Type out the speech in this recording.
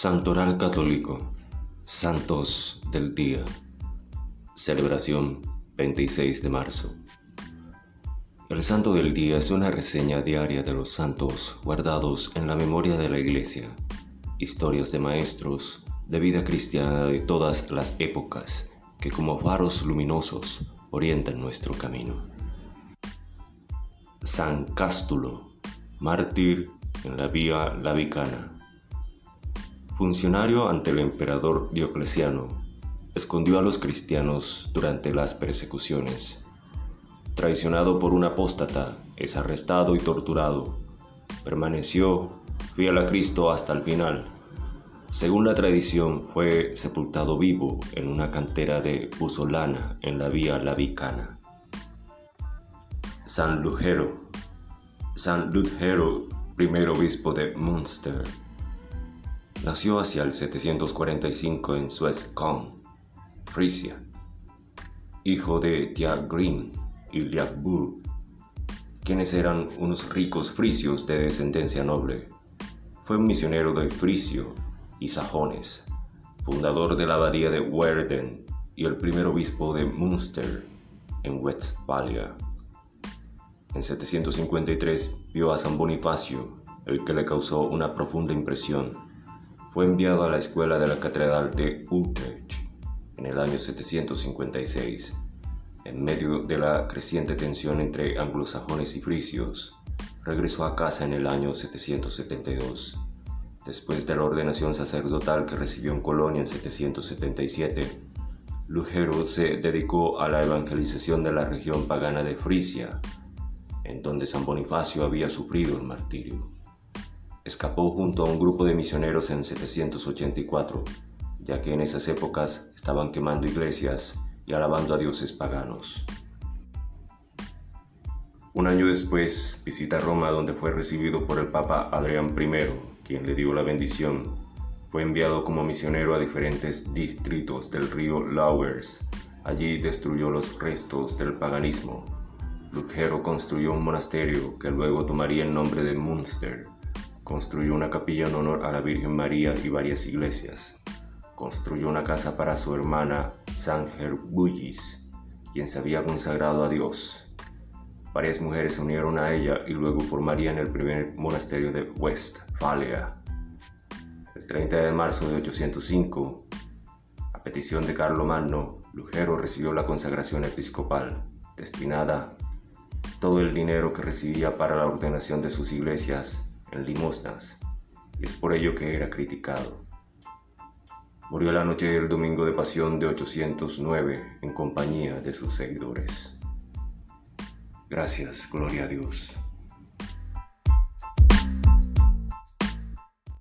Santoral Católico, Santos del Día, celebración 26 de marzo. El Santo del Día es una reseña diaria de los santos guardados en la memoria de la Iglesia, historias de maestros de vida cristiana de todas las épocas que como faros luminosos orientan nuestro camino. San Cástulo, mártir en la Vía Lavicana funcionario ante el emperador Diocleciano, escondió a los cristianos durante las persecuciones. Traicionado por un apóstata, es arrestado y torturado. Permaneció fiel a Cristo hasta el final. Según la tradición, fue sepultado vivo en una cantera de Pusolana en la vía Lavicana. San Lugero San Ludgero, primer obispo de Münster, Nació hacia el 745 en Suezcon, Frisia, hijo de Tiagrin y Liagbur, quienes eran unos ricos frisios de descendencia noble. Fue un misionero de Frisio y Sajones, fundador de la abadía de Werden y el primer obispo de Münster, en Westfalia. En 753 vio a San Bonifacio, el que le causó una profunda impresión fue enviado a la escuela de la Catedral de Utrecht en el año 756. En medio de la creciente tensión entre anglosajones y frisios, regresó a casa en el año 772. Después de la ordenación sacerdotal que recibió en Colonia en 777, Lugero se dedicó a la evangelización de la región pagana de Frisia, en donde San Bonifacio había sufrido el martirio. Escapó junto a un grupo de misioneros en 784, ya que en esas épocas estaban quemando iglesias y alabando a dioses paganos. Un año después visita Roma donde fue recibido por el Papa Adrián I, quien le dio la bendición. Fue enviado como misionero a diferentes distritos del río Lauwers. Allí destruyó los restos del paganismo. Lugero construyó un monasterio que luego tomaría el nombre de Münster Construyó una capilla en honor a la Virgen María y varias iglesias. Construyó una casa para su hermana San Gerbullis, quien se había consagrado a Dios. Varias mujeres se unieron a ella y luego formarían el primer monasterio de Westfalia. El 30 de marzo de 805, a petición de Carlomagno, Lugero recibió la consagración episcopal, destinada todo el dinero que recibía para la ordenación de sus iglesias en limosnas, y es por ello que era criticado. Murió la noche del domingo de pasión de 809 en compañía de sus seguidores. Gracias, gloria a Dios.